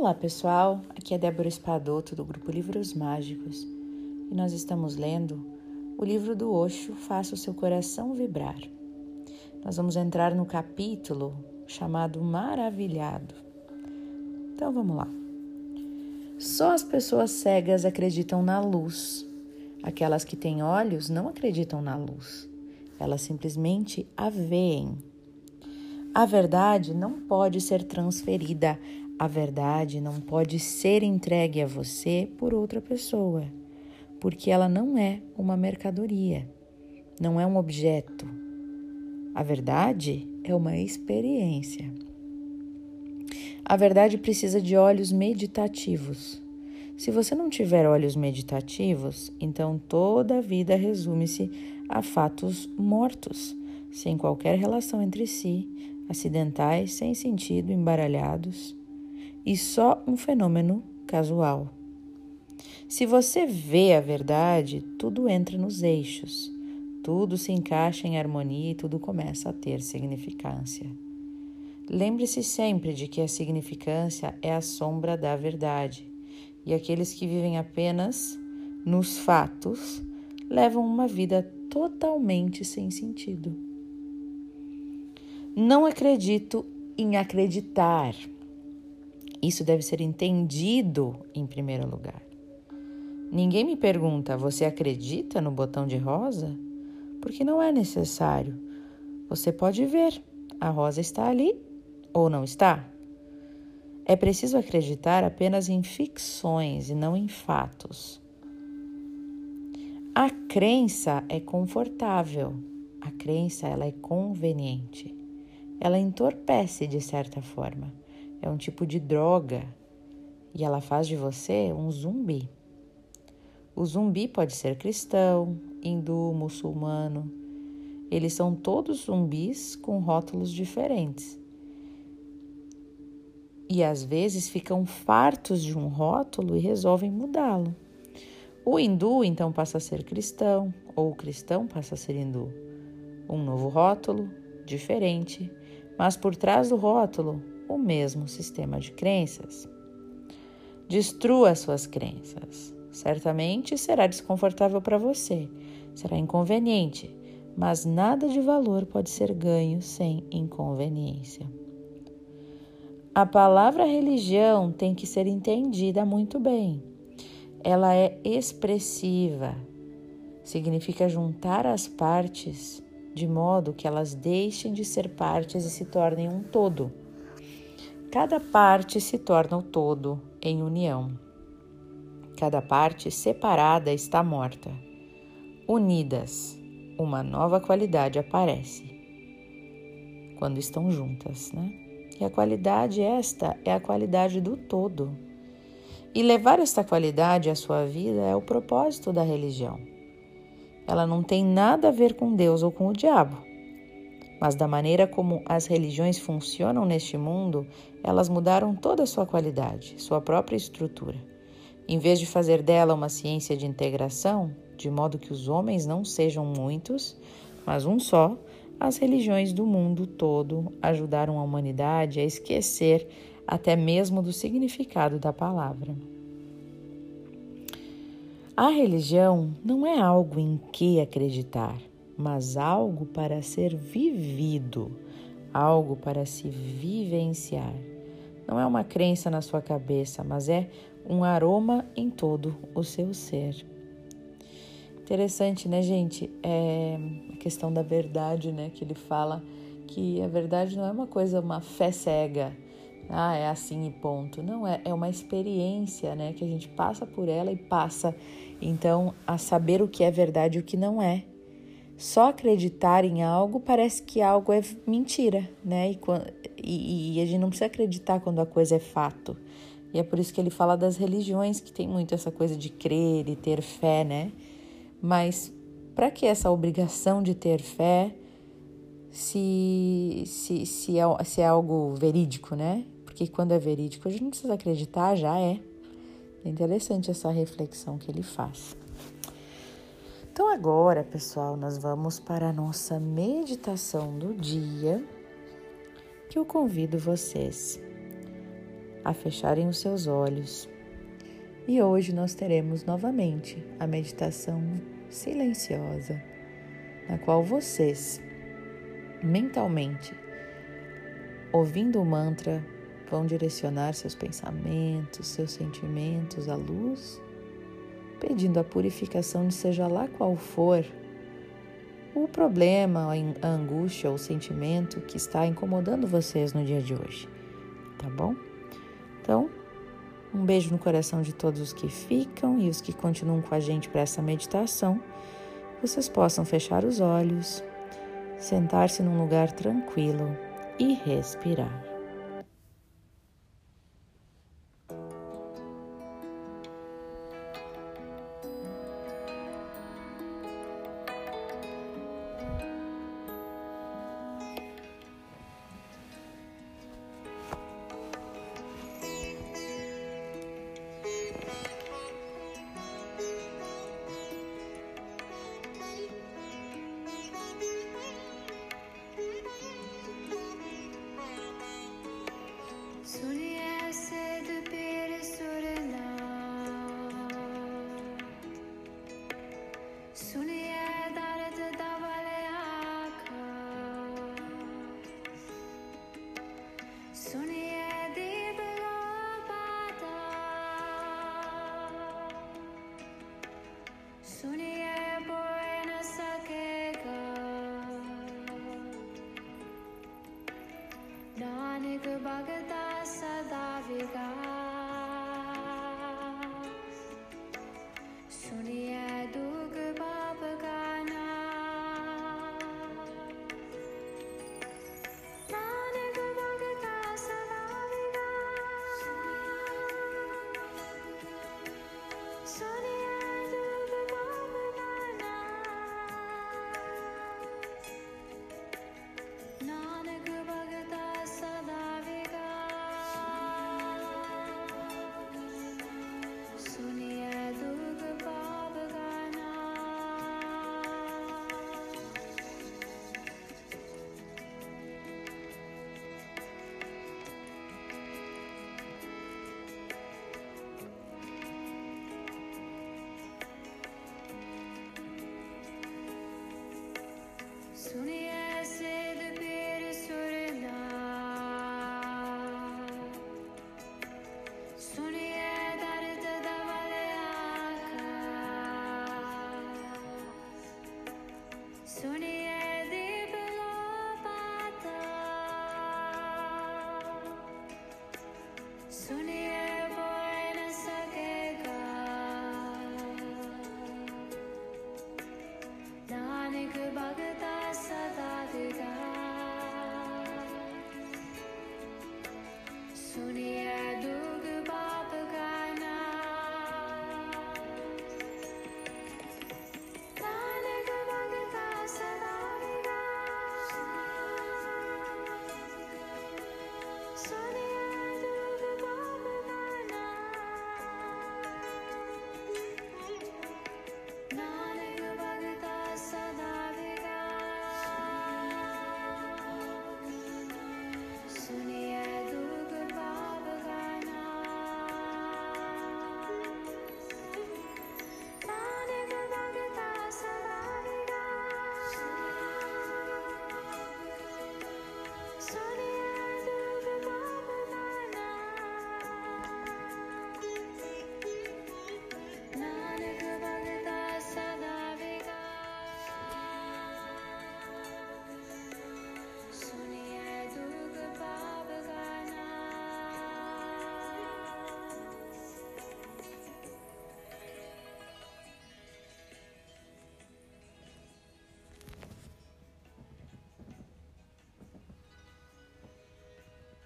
Olá pessoal, aqui é Débora Espadoto do grupo Livros Mágicos e nós estamos lendo o livro do Osho Faça o seu coração vibrar. Nós vamos entrar no capítulo chamado Maravilhado. Então vamos lá. Só as pessoas cegas acreditam na luz. Aquelas que têm olhos não acreditam na luz. Elas simplesmente a veem. A verdade não pode ser transferida a verdade não pode ser entregue a você por outra pessoa, porque ela não é uma mercadoria, não é um objeto. A verdade é uma experiência. A verdade precisa de olhos meditativos. Se você não tiver olhos meditativos, então toda a vida resume-se a fatos mortos, sem qualquer relação entre si, acidentais, sem sentido, embaralhados e só um fenômeno casual. Se você vê a verdade, tudo entra nos eixos, tudo se encaixa em harmonia e tudo começa a ter significância. Lembre-se sempre de que a significância é a sombra da verdade, e aqueles que vivem apenas nos fatos levam uma vida totalmente sem sentido. Não acredito em acreditar. Isso deve ser entendido em primeiro lugar. Ninguém me pergunta: você acredita no botão de rosa? Porque não é necessário. Você pode ver, a rosa está ali ou não está. É preciso acreditar apenas em ficções e não em fatos. A crença é confortável, a crença ela é conveniente. Ela entorpece de certa forma é um tipo de droga e ela faz de você um zumbi. O zumbi pode ser cristão, hindu, muçulmano. Eles são todos zumbis com rótulos diferentes. E às vezes ficam fartos de um rótulo e resolvem mudá-lo. O hindu então passa a ser cristão, ou o cristão passa a ser hindu. Um novo rótulo, diferente, mas por trás do rótulo o mesmo sistema de crenças. Destrua suas crenças. Certamente será desconfortável para você, será inconveniente, mas nada de valor pode ser ganho sem inconveniência. A palavra religião tem que ser entendida muito bem. Ela é expressiva, significa juntar as partes de modo que elas deixem de ser partes e se tornem um todo. Cada parte se torna o todo em união. Cada parte separada está morta. Unidas, uma nova qualidade aparece quando estão juntas, né? E a qualidade esta é a qualidade do todo. E levar esta qualidade à sua vida é o propósito da religião. Ela não tem nada a ver com Deus ou com o diabo mas da maneira como as religiões funcionam neste mundo, elas mudaram toda a sua qualidade, sua própria estrutura. Em vez de fazer dela uma ciência de integração, de modo que os homens não sejam muitos, mas um só, as religiões do mundo todo ajudaram a humanidade a esquecer até mesmo do significado da palavra. A religião não é algo em que acreditar, mas algo para ser vivido, algo para se vivenciar. Não é uma crença na sua cabeça, mas é um aroma em todo o seu ser. Interessante, né, gente? É a questão da verdade, né? Que ele fala que a verdade não é uma coisa, uma fé cega. Ah, é assim e ponto. Não, é, é uma experiência, né? Que a gente passa por ela e passa, então, a saber o que é verdade e o que não é. Só acreditar em algo parece que algo é mentira, né? E, e, e a gente não precisa acreditar quando a coisa é fato. E é por isso que ele fala das religiões, que tem muito essa coisa de crer e ter fé, né? Mas para que essa obrigação de ter fé se, se, se, é, se é algo verídico, né? Porque quando é verídico a gente não precisa acreditar, já é. É interessante essa reflexão que ele faz. Então, agora, pessoal, nós vamos para a nossa meditação do dia, que eu convido vocês a fecharem os seus olhos. E hoje nós teremos novamente a meditação silenciosa, na qual vocês, mentalmente, ouvindo o mantra, vão direcionar seus pensamentos, seus sentimentos à luz, pedindo a purificação de seja lá qual for o problema, a angústia ou o sentimento que está incomodando vocês no dia de hoje, tá bom? Então, um beijo no coração de todos os que ficam e os que continuam com a gente para essa meditação. Vocês possam fechar os olhos, sentar-se num lugar tranquilo e respirar.